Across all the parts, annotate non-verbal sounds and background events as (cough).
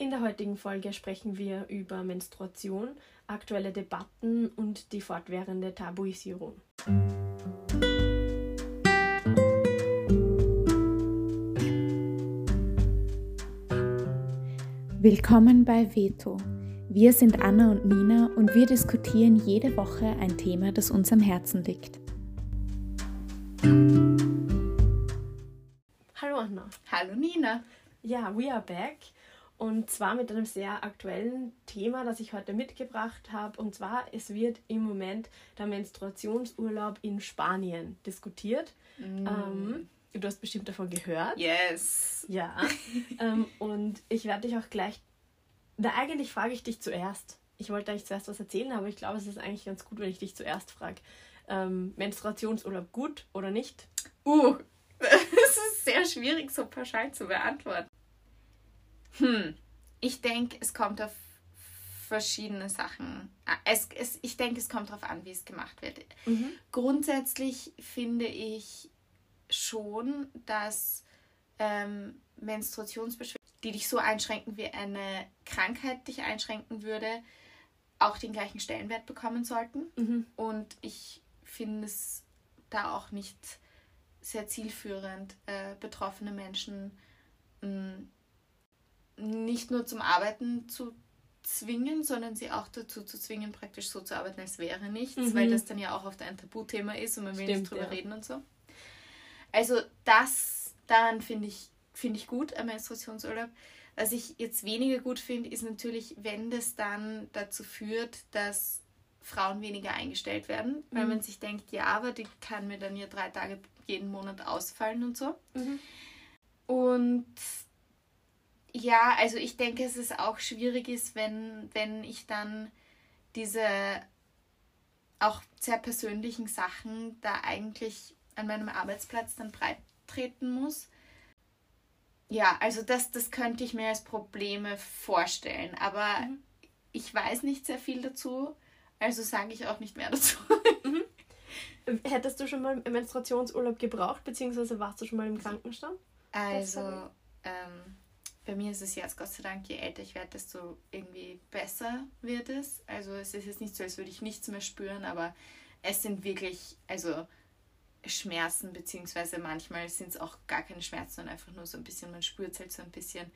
In der heutigen Folge sprechen wir über Menstruation, aktuelle Debatten und die fortwährende Tabuisierung. Willkommen bei Veto. Wir sind Anna und Nina und wir diskutieren jede Woche ein Thema, das uns am Herzen liegt. Hallo Anna. Hallo Nina. Ja, we are back. Und zwar mit einem sehr aktuellen Thema, das ich heute mitgebracht habe. Und zwar, es wird im Moment der Menstruationsurlaub in Spanien diskutiert. Mm. Ähm, du hast bestimmt davon gehört. Yes. Ja. (laughs) ähm, und ich werde dich auch gleich. Na, eigentlich frage ich dich zuerst. Ich wollte eigentlich zuerst was erzählen, aber ich glaube, es ist eigentlich ganz gut, wenn ich dich zuerst frage. Ähm, Menstruationsurlaub gut oder nicht? Uh, (laughs) es ist sehr schwierig, so pauschal zu beantworten. Hm, ich denke, es kommt auf verschiedene Sachen. Ah, es, es, ich denke, es kommt darauf an, wie es gemacht wird. Mhm. Grundsätzlich finde ich schon, dass ähm, Menstruationsbeschwerden, die dich so einschränken, wie eine Krankheit dich einschränken würde, auch den gleichen Stellenwert bekommen sollten. Mhm. Und ich finde es da auch nicht sehr zielführend, äh, betroffene Menschen mh, hm, nicht nur zum Arbeiten zu zwingen, sondern sie auch dazu zu zwingen, praktisch so zu arbeiten, als wäre nichts, mhm. weil das dann ja auch oft ein Tabuthema ist und man will Stimmt, nicht drüber ja. reden und so. Also das daran finde ich, find ich gut am Menstruationsurlaub. Was ich jetzt weniger gut finde, ist natürlich, wenn das dann dazu führt, dass Frauen weniger eingestellt werden, weil mhm. man sich denkt, ja, aber die kann mir dann ja drei Tage jeden Monat ausfallen und so. Mhm. Und ja, also ich denke, es auch schwierig ist, wenn, wenn ich dann diese auch sehr persönlichen Sachen da eigentlich an meinem Arbeitsplatz dann breit treten muss. Ja, also das, das könnte ich mir als Probleme vorstellen, aber mhm. ich weiß nicht sehr viel dazu, also sage ich auch nicht mehr dazu. Mhm. Hättest du schon mal Menstruationsurlaub gebraucht, beziehungsweise warst du schon mal im Krankenstand? Also, ähm, bei mir ist es jetzt Gott sei Dank, je älter ich werde, desto irgendwie besser wird es. Also es ist jetzt nicht so, als würde ich nichts mehr spüren, aber es sind wirklich, also Schmerzen, beziehungsweise manchmal sind es auch gar keine Schmerzen, sondern einfach nur so ein bisschen, man spürt es halt so ein bisschen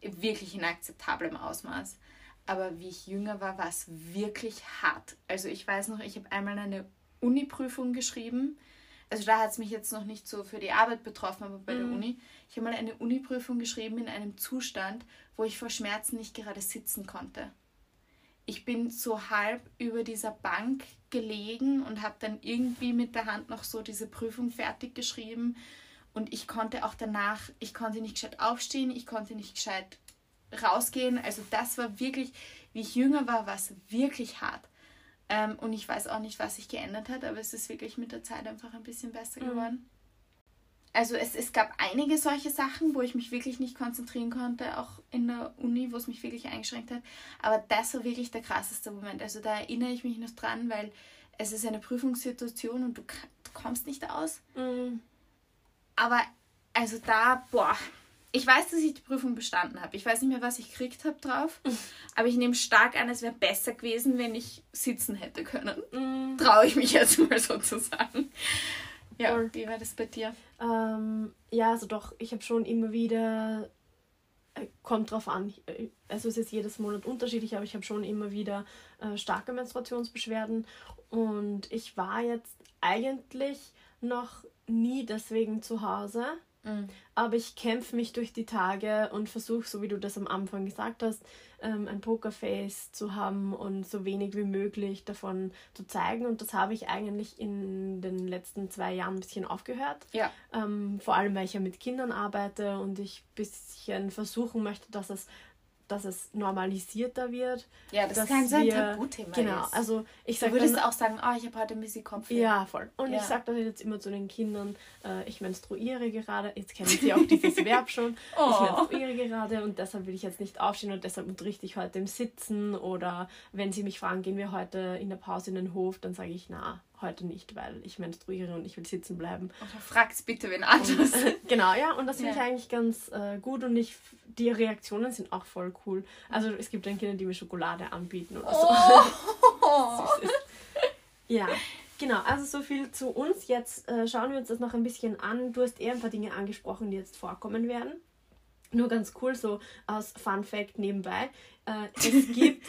wirklich in akzeptablem Ausmaß. Aber wie ich jünger war, war es wirklich hart. Also ich weiß noch, ich habe einmal eine Uni-Prüfung geschrieben also da hat es mich jetzt noch nicht so für die Arbeit betroffen, aber bei mhm. der Uni. Ich habe mal eine Uni-Prüfung geschrieben in einem Zustand, wo ich vor Schmerzen nicht gerade sitzen konnte. Ich bin so halb über dieser Bank gelegen und habe dann irgendwie mit der Hand noch so diese Prüfung fertig geschrieben. Und ich konnte auch danach, ich konnte nicht gescheit aufstehen, ich konnte nicht gescheit rausgehen. Also das war wirklich, wie ich jünger war, war es wirklich hart. Ähm, und ich weiß auch nicht, was sich geändert hat, aber es ist wirklich mit der Zeit einfach ein bisschen besser mhm. geworden. Also es, es gab einige solche Sachen, wo ich mich wirklich nicht konzentrieren konnte, auch in der Uni, wo es mich wirklich eingeschränkt hat. Aber das war wirklich der krasseste Moment. Also da erinnere ich mich noch dran, weil es ist eine Prüfungssituation und du, du kommst nicht aus. Mhm. Aber also da, boah, ich weiß, dass ich die Prüfung bestanden habe. Ich weiß nicht mehr, was ich gekriegt habe drauf. (laughs) Aber ich nehme stark an, es wäre besser gewesen, wenn ich sitzen hätte können. Mm. Traue ich mich jetzt (laughs) mal sozusagen. Ja, Und, wie war das bei dir? Ähm, ja, also doch, ich habe schon immer wieder, äh, kommt drauf an, äh, also es ist jedes Monat unterschiedlich, aber ich habe schon immer wieder äh, starke Menstruationsbeschwerden. Und ich war jetzt eigentlich noch nie deswegen zu Hause. Mhm. Aber ich kämpfe mich durch die Tage und versuche, so wie du das am Anfang gesagt hast, ähm, ein Pokerface zu haben und so wenig wie möglich davon zu zeigen. Und das habe ich eigentlich in den letzten zwei Jahren ein bisschen aufgehört. Ja. Ähm, vor allem, weil ich ja mit Kindern arbeite und ich ein bisschen versuchen möchte, dass es dass es normalisierter wird. Ja, das ist kein so ein Tabuthema. Genau, ist. also ich sage. Du würdest dann, auch sagen, oh, ich habe heute ein bisschen Kopf. Ja, voll. Und ja. ich sage dann jetzt immer zu den Kindern, äh, ich menstruiere gerade. Jetzt kennen sie auch dieses (laughs) Verb schon. Oh. Ich menstruiere gerade und deshalb will ich jetzt nicht aufstehen und deshalb unterrichte ich heute im Sitzen. Oder wenn sie mich fragen, gehen wir heute in der Pause in den Hof, dann sage ich, na, heute nicht, weil ich menstruiere und ich will sitzen bleiben. Oder frag's bitte wen anders. Und, (laughs) genau, ja, und das finde ja. ich eigentlich ganz äh, gut und ich die Reaktionen sind auch voll cool. Also es gibt dann Kinder, die mir Schokolade anbieten oder so. Oh. (laughs) ja, genau. Also so viel zu uns. Jetzt äh, schauen wir uns das noch ein bisschen an. Du hast eher ein paar Dinge angesprochen, die jetzt vorkommen werden. Nur ganz cool, so als Fun Fact nebenbei. Äh, es (laughs) gibt.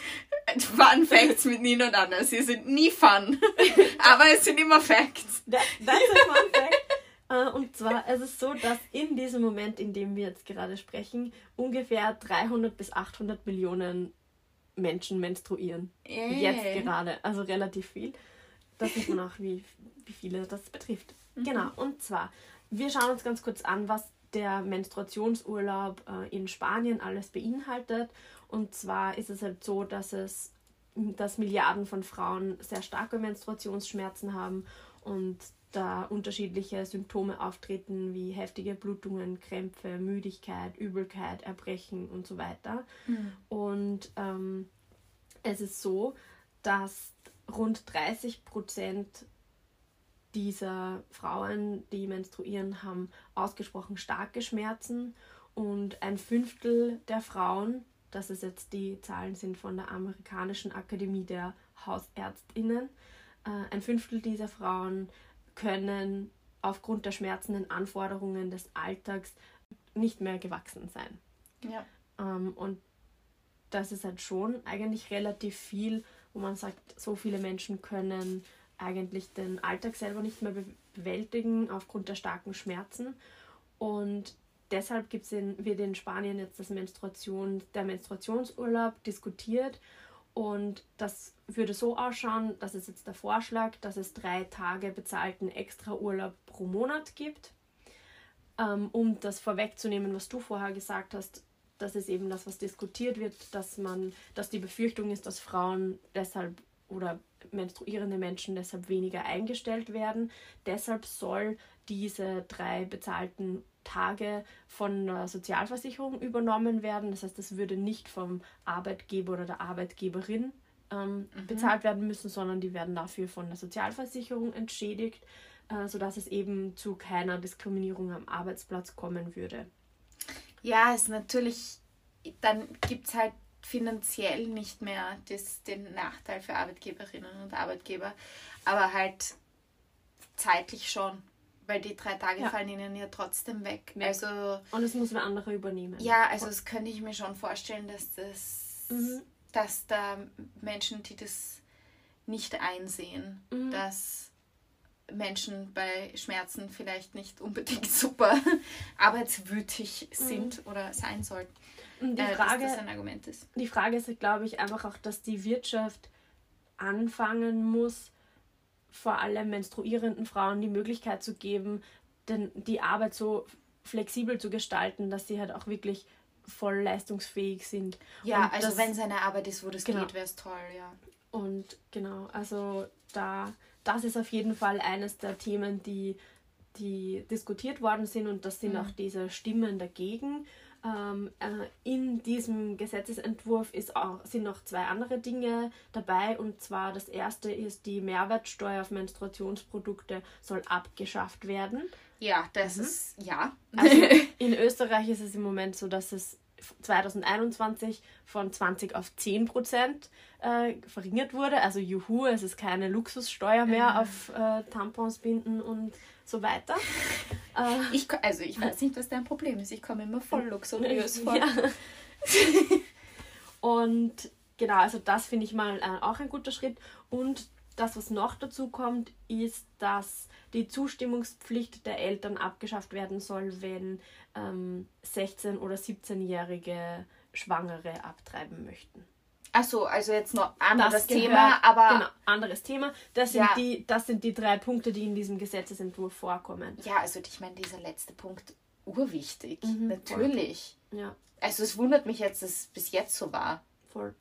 fun Facts mit Nina und Anna. Sie sind nie fun. (laughs) aber es sind immer Facts. That, that's a fun fact. Und zwar es ist so, dass in diesem Moment, in dem wir jetzt gerade sprechen, ungefähr 300 bis 800 Millionen Menschen menstruieren. Yay. Jetzt gerade. Also relativ viel. Das sieht man auch, wie, wie viele das betrifft. Mhm. Genau. Und zwar, wir schauen uns ganz kurz an, was der Menstruationsurlaub äh, in Spanien alles beinhaltet. Und zwar ist es halt so, dass es dass Milliarden von Frauen sehr starke Menstruationsschmerzen haben und da unterschiedliche Symptome auftreten, wie heftige Blutungen, Krämpfe, Müdigkeit, Übelkeit, Erbrechen und so weiter. Mhm. Und ähm, es ist so, dass rund 30 Prozent dieser Frauen, die menstruieren, haben ausgesprochen starke Schmerzen und ein Fünftel der Frauen, das ist jetzt die Zahlen sind von der amerikanischen Akademie der Hausärztinnen, äh, ein Fünftel dieser Frauen können aufgrund der schmerzenden Anforderungen des Alltags nicht mehr gewachsen sein. Ja. Ähm, und das ist halt schon eigentlich relativ viel, wo man sagt, so viele Menschen können eigentlich den Alltag selber nicht mehr bewältigen aufgrund der starken Schmerzen. Und deshalb gibt's in, wird in Spanien jetzt das Menstruation, der Menstruationsurlaub diskutiert und das würde so ausschauen, das ist jetzt der Vorschlag, dass es drei Tage bezahlten Extraurlaub pro Monat gibt. Ähm, um das vorwegzunehmen, was du vorher gesagt hast, das ist eben das, was diskutiert wird, dass man, dass die Befürchtung ist, dass Frauen deshalb oder menstruierende Menschen deshalb weniger eingestellt werden. Deshalb soll diese drei bezahlten Tage von der Sozialversicherung übernommen werden. Das heißt, das würde nicht vom Arbeitgeber oder der Arbeitgeberin ähm, mhm. bezahlt werden müssen, sondern die werden dafür von der Sozialversicherung entschädigt, äh, sodass es eben zu keiner Diskriminierung am Arbeitsplatz kommen würde. Ja, es ist natürlich, dann gibt es halt finanziell nicht mehr das, den Nachteil für Arbeitgeberinnen und Arbeitgeber, aber halt zeitlich schon weil die drei Tage ja. fallen ihnen ja trotzdem weg. weg. Also, und es muss ein anderer übernehmen. Ja, also das könnte ich mir schon vorstellen, dass das, mhm. dass da Menschen, die das nicht einsehen, mhm. dass Menschen bei Schmerzen vielleicht nicht unbedingt (laughs) super arbeitswütig mhm. sind mhm. oder sein sollten. Die äh, Frage, dass das ein Argument ist. Die Frage ist, glaube ich, einfach auch, dass die Wirtschaft anfangen muss, vor allem menstruierenden Frauen die Möglichkeit zu geben, denn die Arbeit so flexibel zu gestalten, dass sie halt auch wirklich voll leistungsfähig sind. Ja, und also wenn es eine Arbeit ist, wo das genau. geht, wäre es toll, ja. Und genau, also da, das ist auf jeden Fall eines der Themen, die, die diskutiert worden sind und das sind mhm. auch diese Stimmen dagegen. Ähm, äh, in diesem Gesetzesentwurf ist auch, sind noch zwei andere Dinge dabei und zwar das erste ist, die Mehrwertsteuer auf Menstruationsprodukte soll abgeschafft werden. Ja, das mhm. ist, ja. Also (laughs) in Österreich ist es im Moment so, dass es 2021 von 20 auf 10 Prozent äh, verringert wurde. Also juhu, es ist keine Luxussteuer mehr mhm. auf äh, Tampons, Binden und so weiter. Äh, ich, also ich weiß nicht, was dein Problem ist. Ich komme immer voll luxuriös (laughs) vor. Ja. und genau, also das finde ich mal äh, auch ein guter Schritt. Und das, was noch dazu kommt, ist, dass die Zustimmungspflicht der Eltern abgeschafft werden soll, wenn ähm, 16- oder 17-jährige Schwangere abtreiben möchten. Achso, also jetzt noch anderes gehört, Thema, aber. Genau, anderes Thema. Das sind, ja. die, das sind die drei Punkte, die in diesem Gesetzesentwurf vorkommen. Ja, also ich meine, dieser letzte Punkt, urwichtig. Mhm, Natürlich. Voll. Ja. Also es wundert mich jetzt, dass es bis jetzt so war. Voll.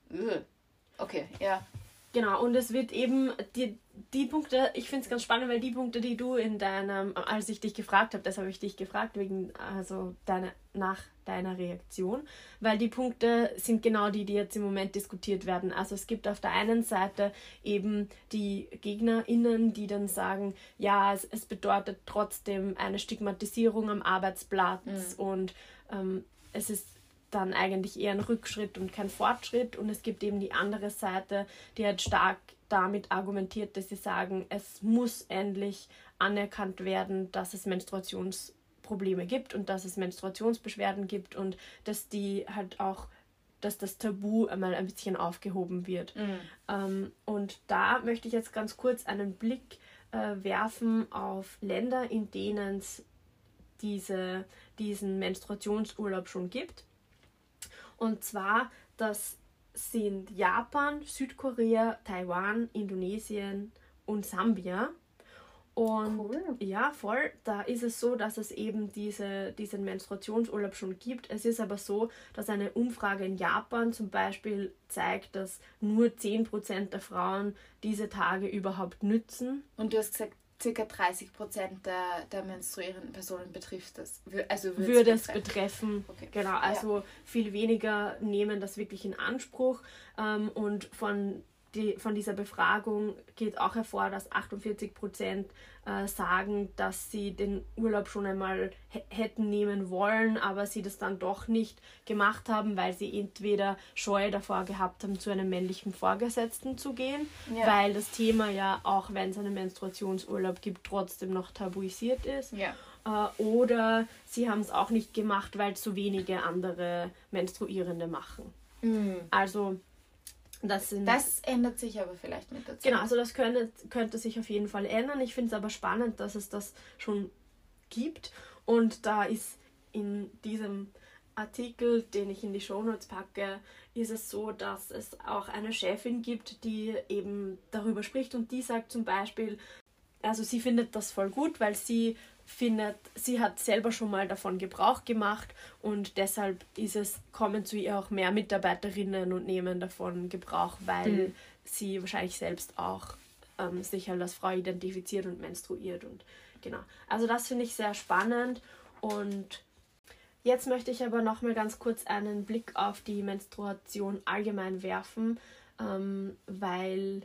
Okay, ja. Genau, und es wird eben die, die Punkte, ich finde es ganz spannend, weil die Punkte, die du in deinem, als ich dich gefragt habe, das habe ich dich gefragt, wegen, also deine, nach deiner Reaktion, weil die Punkte sind genau die, die jetzt im Moment diskutiert werden. Also es gibt auf der einen Seite eben die GegnerInnen, die dann sagen, ja, es, es bedeutet trotzdem eine Stigmatisierung am Arbeitsplatz mhm. und ähm, es ist dann eigentlich eher ein Rückschritt und kein Fortschritt. Und es gibt eben die andere Seite, die halt stark damit argumentiert, dass sie sagen, es muss endlich anerkannt werden, dass es Menstruationsprobleme gibt und dass es Menstruationsbeschwerden gibt und dass die halt auch, dass das Tabu einmal ein bisschen aufgehoben wird. Mhm. Ähm, und da möchte ich jetzt ganz kurz einen Blick äh, werfen auf Länder, in denen es diese, diesen Menstruationsurlaub schon gibt. Und zwar, das sind Japan, Südkorea, Taiwan, Indonesien und Sambia. Und Cool. ja, voll. Da ist es so, dass es eben diese, diesen Menstruationsurlaub schon gibt. Es ist aber so, dass eine Umfrage in Japan zum Beispiel zeigt, dass nur 10% der Frauen diese Tage überhaupt nützen. Und du hast gesagt, circa 30 Prozent der, der menstruierenden Personen betrifft das. Also würde es betreffen. Okay. Genau, also viel weniger nehmen das wirklich in Anspruch. Ähm, und von, die, von dieser Befragung geht auch hervor, dass 48 Prozent äh, sagen, dass sie den Urlaub schon einmal hä- hätten nehmen wollen, aber sie das dann doch nicht gemacht haben, weil sie entweder Scheu davor gehabt haben, zu einem männlichen Vorgesetzten zu gehen, Ja. weil das Thema ja, auch wenn es einen Menstruationsurlaub gibt, trotzdem noch tabuisiert ist. Ja. Äh, oder sie haben es auch nicht gemacht, weil zu wenige andere Menstruierende machen. Also das sind Das ändert sich aber vielleicht mit der Zeit. genau, also das könnte, könnte sich auf jeden Fall ändern. Ich finde es aber spannend, dass es das schon gibt. Und da ist in diesem Artikel, den ich in die Shownotes packe, ist es so, dass es auch eine Chefin gibt, die eben darüber spricht und die sagt zum Beispiel, also sie findet das voll gut, weil sie findet, sie hat selber schon mal davon Gebrauch gemacht und deshalb ist es, kommen zu ihr auch mehr Mitarbeiterinnen und nehmen davon Gebrauch, weil Mhm. sie wahrscheinlich selbst auch ähm, sich halt als Frau identifiziert und menstruiert und genau. Also das finde ich sehr spannend und Jetzt möchte ich aber noch mal ganz kurz einen Blick auf die Menstruation allgemein werfen, ähm, weil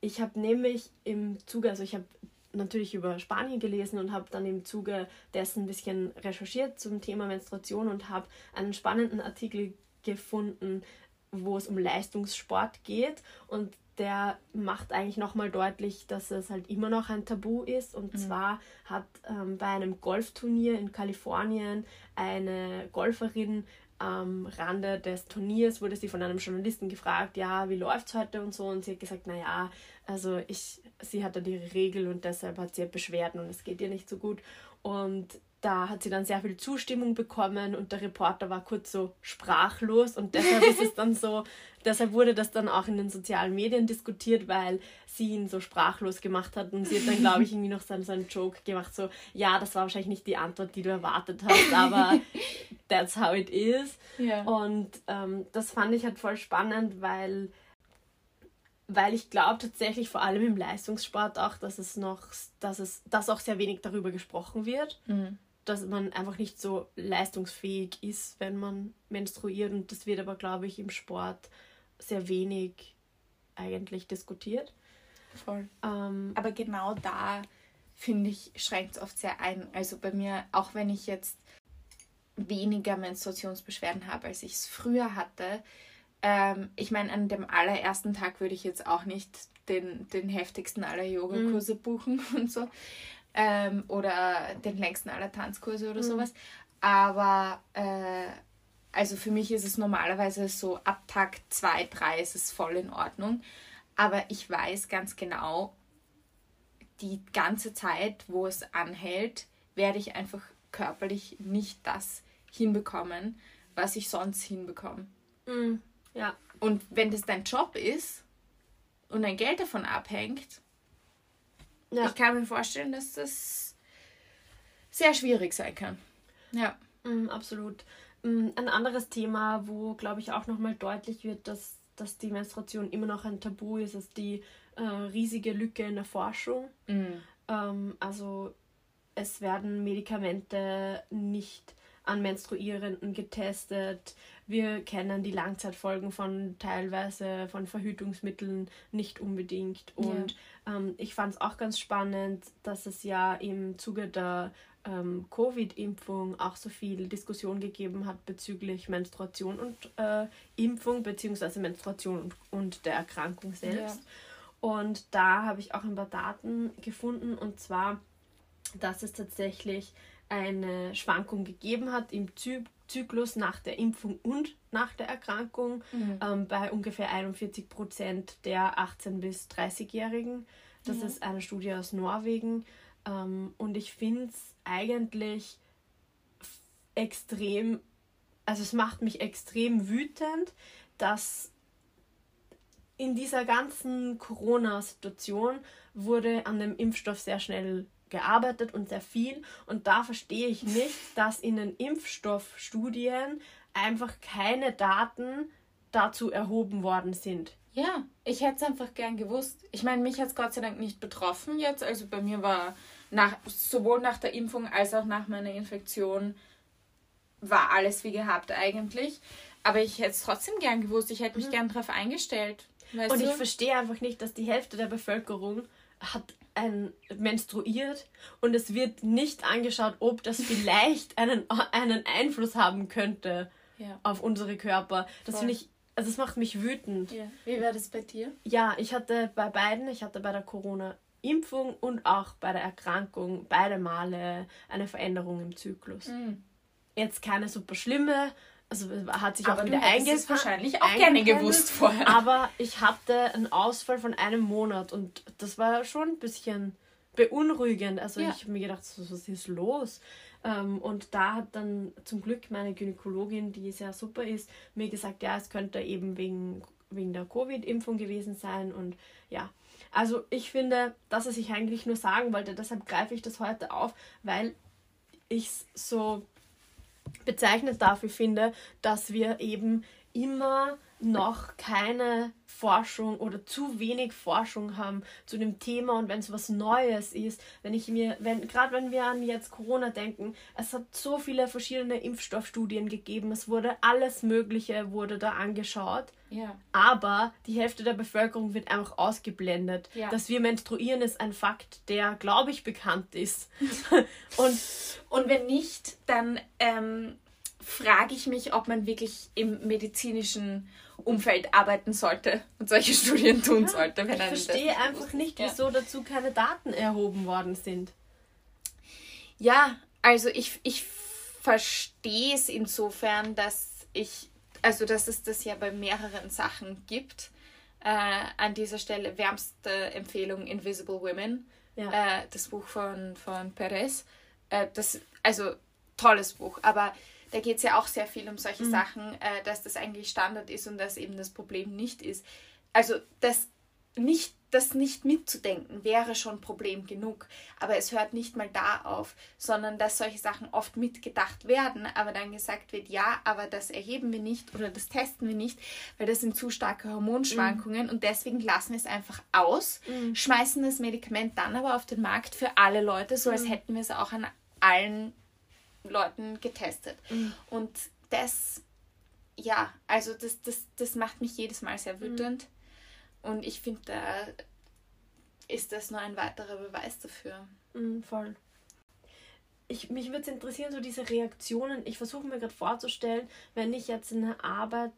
ich habe nämlich im Zuge, also ich habe natürlich über Spanien gelesen und habe dann im Zuge dessen ein bisschen recherchiert zum Thema Menstruation und habe einen spannenden Artikel gefunden, wo es um Leistungssport geht und der macht eigentlich nochmal deutlich, dass es halt immer noch ein Tabu ist. Und zwar hat ähm, bei einem Golfturnier in Kalifornien eine Golferin am Rande des Turniers wurde sie von einem Journalisten gefragt, ja, wie läuft's heute und so. Und sie hat gesagt, naja, also ich, sie hat dann ihre Regel und deshalb hat sie Beschwerden und es geht ihr nicht so gut. Und da hat sie dann sehr viel Zustimmung bekommen und der Reporter war kurz so sprachlos und deshalb ist es (laughs) dann so, deshalb wurde das dann auch in den sozialen Medien diskutiert, weil sie ihn so sprachlos gemacht hat und sie hat dann, glaube ich, irgendwie noch so, so einen Joke gemacht, so, ja, das war wahrscheinlich nicht die Antwort, die du erwartet hast, aber (laughs) that's how it is. Ja. Und ähm, das fand ich halt voll spannend, weil, weil ich glaube tatsächlich vor allem im Leistungssport auch, dass es noch, dass es, dass auch sehr wenig darüber gesprochen wird, Mhm. dass man einfach nicht so leistungsfähig ist, wenn man menstruiert. Und das wird aber, glaube ich, im Sport sehr wenig eigentlich diskutiert. Voll. Ähm, Aber genau da, finde ich, schränkt es oft sehr ein. Also bei mir, auch wenn ich jetzt weniger Menstruationsbeschwerden habe, als ich es früher hatte, ähm, ich meine, an dem allerersten Tag würde ich jetzt auch nicht den, den heftigsten aller Yogakurse buchen (laughs) und so. Ähm, oder den längsten aller Tanzkurse oder sowas. Aber äh, also für mich ist es normalerweise so, ab Tag 2, 3 ist es voll in Ordnung. Aber ich weiß ganz genau, die ganze Zeit, wo es anhält, werde ich einfach körperlich nicht das hinbekommen, was ich sonst hinbekomme. mm, ja, Und wenn das dein Job ist und dein Geld davon abhängt, ja. ich kann mir vorstellen, dass das sehr schwierig sein kann. Ja. Mm, absolut. Mm, Ein anderes Thema, wo, glaube ich, auch nochmal deutlich wird, dass, dass die Menstruation immer noch ein Tabu ist, ist die äh, riesige Lücke in der Forschung. Ähm, also es werden Medikamente nicht an Menstruierenden getestet. Wir kennen die Langzeitfolgen von teilweise von Verhütungsmitteln nicht unbedingt. Und ähm, ich fand es auch ganz spannend, dass es ja im Zuge der ähm, Covid-Impfung auch so viel Diskussion gegeben hat bezüglich Menstruation und äh, Impfung, beziehungsweise Menstruation und, und der Erkrankung selbst. Ja. Und da habe ich auch ein paar Daten gefunden, und zwar, dass es tatsächlich eine Schwankung gegeben hat im Zy Zyklus nach der Impfung und nach der Erkrankung mhm. ähm, bei ungefähr 41 Prozent der 18- bis 30-Jährigen. Das mhm. ist eine Studie aus Norwegen. Ähm, und ich finde es eigentlich extrem, also es macht mich extrem wütend, dass in dieser ganzen Corona-Situation wurde an dem Impfstoff sehr schnell gearbeitet und sehr viel. Und da verstehe ich nicht, (laughs) dass in den Impfstoffstudien einfach keine Daten dazu erhoben worden sind. Ja, ich hätte es einfach gern gewusst. Ich meine, mich hat es Gott sei Dank nicht betroffen jetzt. Also bei mir war nach, sowohl nach der Impfung als auch nach meiner Infektion war alles wie gehabt eigentlich. Aber ich hätte es trotzdem gern gewusst. Ich hätte mich mhm. gern darauf eingestellt. und du? ich verstehe einfach nicht, dass die Hälfte der Bevölkerung hat ein, menstruiert und es wird nicht angeschaut, ob das (laughs) vielleicht einen, einen Einfluss haben könnte ja. auf unsere Körper. Das finde ich, also es macht mich wütend. Ja. Wie war das bei dir? Ja, ich hatte bei beiden, ich hatte bei der Corona-Impfung und auch bei der Erkrankung beide Male eine Veränderung im Zyklus. Mhm. Jetzt keine super schlimme, also hat sich aber auch wieder eingefangen. wahrscheinlich auch gerne gewusst vorher. Aber ich hatte einen Ausfall von einem Monat und das war schon ein bisschen beunruhigend. Also ja. ich habe mir gedacht, was ist los? Ähm, und da hat dann zum Glück meine Gynäkologin, die sehr super ist, mir gesagt, ja, es könnte eben wegen, wegen der Covid-Impfung gewesen sein. Und ja, also ich finde, dass es ich eigentlich nur sagen wollte, deshalb greife ich das heute auf, weil ich es so bezeichnet dafür finde, dass wir eben immer noch keine Forschung oder zu wenig Forschung haben zu dem Thema und wenn es was Neues ist, wenn ich mir, wenn, gerade wenn wir an jetzt Corona denken, es hat so viele verschiedene Impfstoffstudien gegeben, es wurde alles Mögliche wurde da angeschaut. Ja. Aber die Hälfte der Bevölkerung wird einfach ausgeblendet. Ja. Dass wir menstruieren, ist ein Fakt, der, glaube ich, bekannt ist. (laughs) und, und wenn nicht, dann ähm, frage ich mich, ob man wirklich im medizinischen Umfeld arbeiten sollte und solche (laughs) Studien tun ja, sollte. ich verstehe einfach nicht, wieso ja. dazu keine Daten erhoben worden sind. Ja, also ich, ich verstehe es insofern, dass ich, also dass es das ja bei mehreren Sachen gibt. Äh, an dieser Stelle wärmste Empfehlung Invisible Women, ja. äh, das Buch von, von Perez. Äh, das, also tolles Buch, aber da geht es ja auch sehr viel um solche mhm. Sachen, äh, dass das eigentlich Standard ist und dass eben das Problem nicht ist. Also das nicht, das nicht mitzudenken wäre schon Problem genug, aber es hört nicht mal da auf, sondern dass solche Sachen oft mitgedacht werden, aber dann gesagt wird, ja, aber das erheben wir nicht oder das testen wir nicht, weil das sind zu starke Hormonschwankungen mhm. und deswegen lassen wir es einfach aus, mhm. schmeißen das Medikament dann aber auf den Markt für alle Leute, so als mhm. hätten wir es auch an allen Leuten getestet. Mhm. Und das, ja, also das, das, das macht mich jedes Mal sehr mhm. wütend. Mhm. Und ich finde, da ist das nur ein weiterer Beweis dafür. Mhm, voll. Ich, mich würde es interessieren, so diese Reaktionen. Ich versuche mir gerade vorzustellen, wenn ich jetzt in der Arbeit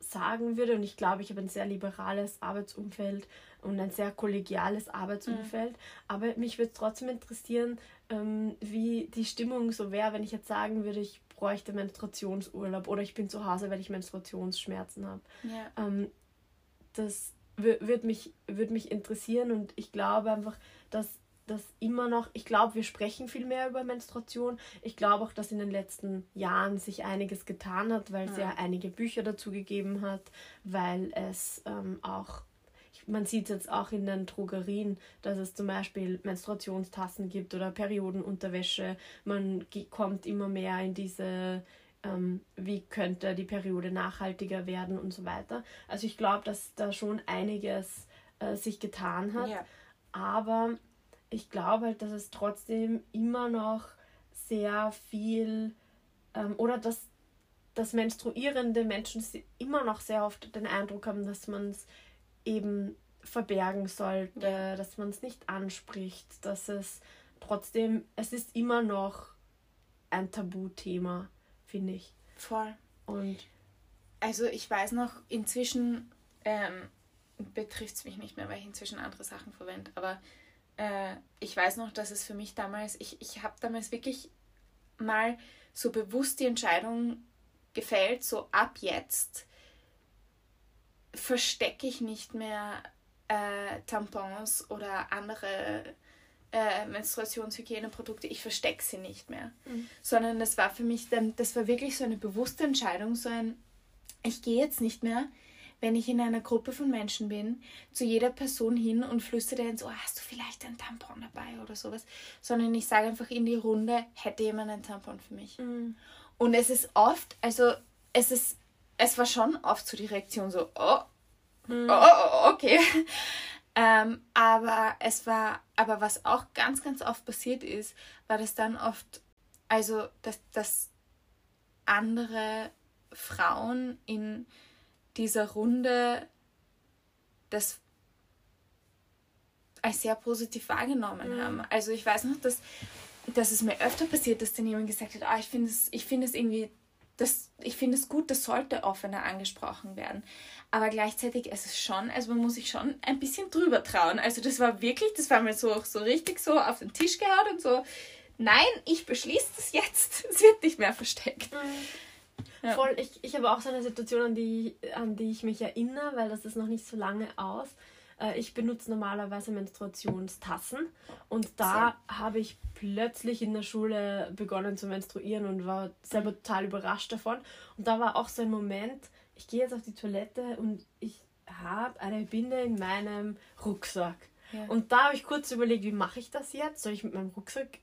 sagen würde, und ich glaube, ich habe ein sehr liberales Arbeitsumfeld und ein sehr kollegiales Arbeitsumfeld, mhm. aber mich würde es trotzdem interessieren, ähm, wie die Stimmung so wäre, wenn ich jetzt sagen würde, ich bräuchte Menstruationsurlaub oder ich bin zu Hause, weil ich Menstruationsschmerzen habe. Ja. Ähm, das würde mich, würd mich interessieren und ich glaube einfach, dass das immer noch, ich glaube, wir sprechen viel mehr über Menstruation. Ich glaube auch, dass in den letzten Jahren sich einiges getan hat, weil es ja, ja einige Bücher dazu gegeben hat, weil es ähm, auch man sieht jetzt auch in den Drogerien, dass es zum Beispiel Menstruationstassen gibt oder Periodenunterwäsche. Man kommt immer mehr in diese, ähm, wie könnte die Periode nachhaltiger werden und so weiter. Also ich glaube, dass da schon einiges äh, sich getan hat. Ja. Aber ich glaube halt, dass es trotzdem immer noch sehr viel ähm, oder dass, dass menstruierende Menschen immer noch sehr oft den Eindruck haben, dass man es eben verbergen sollte, ja. dass man es nicht anspricht, dass es trotzdem, es ist immer noch ein Tabuthema, finde ich. Voll. Und Also ich weiß noch, inzwischen ähm, betrifft es mich nicht mehr, weil ich inzwischen andere Sachen verwende, aber äh, ich weiß noch, dass es für mich damals, ich, ich habe damals wirklich mal so bewusst die Entscheidung gefällt, so ab jetzt verstecke ich nicht mehr äh, Tampons oder andere äh, Menstruationshygieneprodukte, ich verstecke sie nicht mehr. Mhm. Sondern das war für mich dann, das war wirklich so eine bewusste Entscheidung, so ein, ich gehe jetzt nicht mehr, wenn ich in einer Gruppe von Menschen bin, zu jeder Person hin und flüstere dann so, oh, hast du vielleicht ein Tampon dabei oder sowas, sondern ich sage einfach in die Runde, hätte jemand ein Tampon für mich. mm, Und es ist oft, also es ist, es war schon oft so die Reaktion so, oh, mm, oh, oh, okay. (laughs) ähm, aber es war, aber was auch ganz, ganz oft passiert ist, war das dann oft, also dass, dass andere Frauen in dieser Runde das als sehr positiv wahrgenommen Mhm. haben. Also ich weiß noch, dass, dass es mir öfter passiert, dass dann jemand gesagt hat, ah, ich finde es, ich finde es irgendwie, das, ich finde es gut, das sollte offener angesprochen werden. Aber gleichzeitig ist es schon, also man muss sich schon ein bisschen drüber trauen. Also das war wirklich, das war mir so, so richtig so auf den Tisch gehauen und so, nein, ich beschließe das jetzt. (laughs) Es wird nicht mehr versteckt. Ja. Voll, ich, ich habe auch so eine Situation, an die, an die ich mich erinnere, weil das ist noch nicht so lange aus. Äh, Ich benutze normalerweise Menstruationstassen und da habe ich plötzlich in der Schule begonnen zu menstruieren und war selber total überrascht davon. Und da war auch so ein Moment, ich gehe jetzt auf die Toilette und ich habe eine Binde in meinem Rucksack. Ja. Und da habe ich kurz überlegt, wie mache ich das jetzt? Soll ich mit meinem Rucksack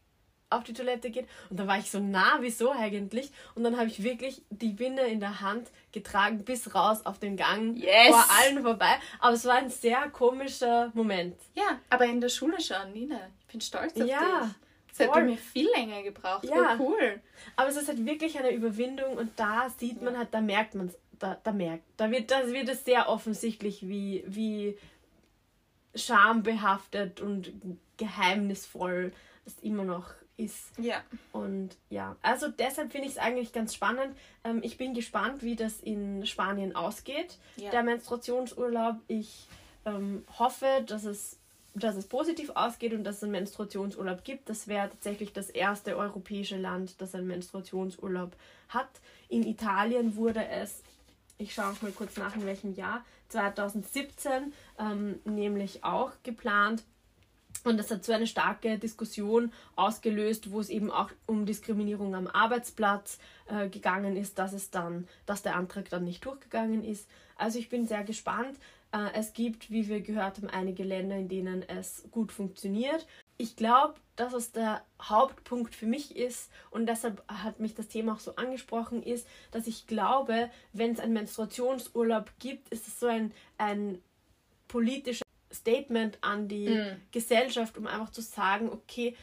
auf die Toilette gehen? Und da war ich so nah, wieso eigentlich? Und dann habe ich wirklich die Binde in der Hand getragen bis raus auf den Gang Yes! vor allen vorbei. Aber es war ein sehr komischer Moment. Ja, aber in der Schule schon, Nina. Ich bin stolz auf Ja, dich. Das hätte mir viel länger gebraucht. Ja. Oh, cool. Aber es ist halt wirklich eine Überwindung und da sieht man halt, da merkt man es, da, da merkt, da wird, da wird es sehr offensichtlich, wie, wie schambehaftet und geheimnisvoll es immer noch ist. Ja. Und ja, also deshalb finde ich es eigentlich ganz spannend. Ähm, ich bin gespannt, wie das in Spanien ausgeht, Ja. der Menstruationsurlaub. Ich ähm, hoffe, dass es, dass es positiv ausgeht und dass es einen Menstruationsurlaub gibt. Das wäre tatsächlich das erste europäische Land, das einen Menstruationsurlaub hat. In Italien wurde es, ich schaue mal kurz nach, in welchem Jahr, 2017 ähm, nämlich auch geplant. Und das hat so eine starke Diskussion ausgelöst, wo es eben auch um Diskriminierung am Arbeitsplatz äh, gegangen ist, dass es dann, dass der Antrag dann nicht durchgegangen ist. Also ich bin sehr gespannt. Äh, es gibt, wie wir gehört haben, einige Länder, in denen es gut funktioniert. Ich glaube, dass es der Hauptpunkt für mich ist und deshalb hat mich das Thema auch so angesprochen, ist, dass ich glaube, wenn es einen Menstruationsurlaub gibt, ist es so ein, ein politisches Statement an die Mhm. Gesellschaft, um einfach zu sagen, okay,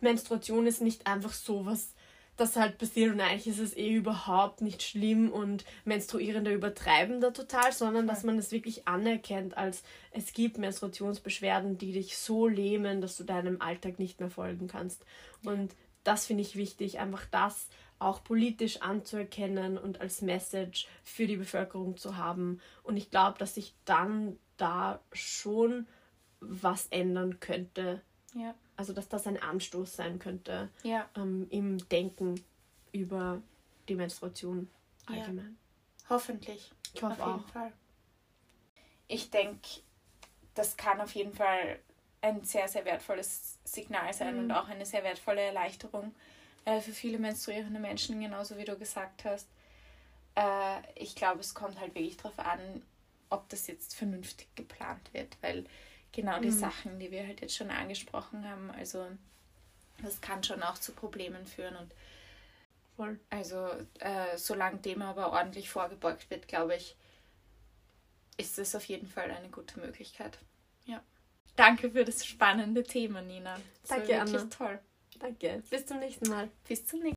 Menstruation ist nicht einfach sowas, das halt passiert und eigentlich ist es eh überhaupt nicht schlimm und Menstruierende übertreiben da total, sondern dass man es wirklich anerkennt, als es gibt Menstruationsbeschwerden, die dich so lähmen, dass du deinem Alltag nicht mehr folgen kannst. Und das finde ich wichtig, einfach das auch politisch anzuerkennen und als Message für die Bevölkerung zu haben. Und ich glaube, dass sich dann da schon was ändern könnte. Ja. Also, dass das ein Anstoß sein könnte Ja. ähm, im Denken über die Menstruation Ja. allgemein. Hoffentlich. Ich hoffe auf jeden auch. Fall. Ich denke, das kann auf jeden Fall ein sehr, sehr wertvolles Signal sein Mhm. und auch eine sehr wertvolle Erleichterung äh, für viele menstruierende Menschen, genauso wie du gesagt hast. Äh, ich glaube, es kommt halt wirklich darauf an, ob das jetzt vernünftig geplant wird, weil genau die Mhm. Sachen, die wir halt jetzt schon angesprochen haben, also das kann schon auch zu Problemen führen und Voll. also, äh, solange dem aber ordentlich vorgebeugt wird, glaube ich, ist es auf jeden Fall eine gute Möglichkeit. Ja. Danke für das spannende Thema, Nina. Das Danke, war wirklich Anna. toll. Danke. Bis zum nächsten Mal. Bis zum nächsten Mal.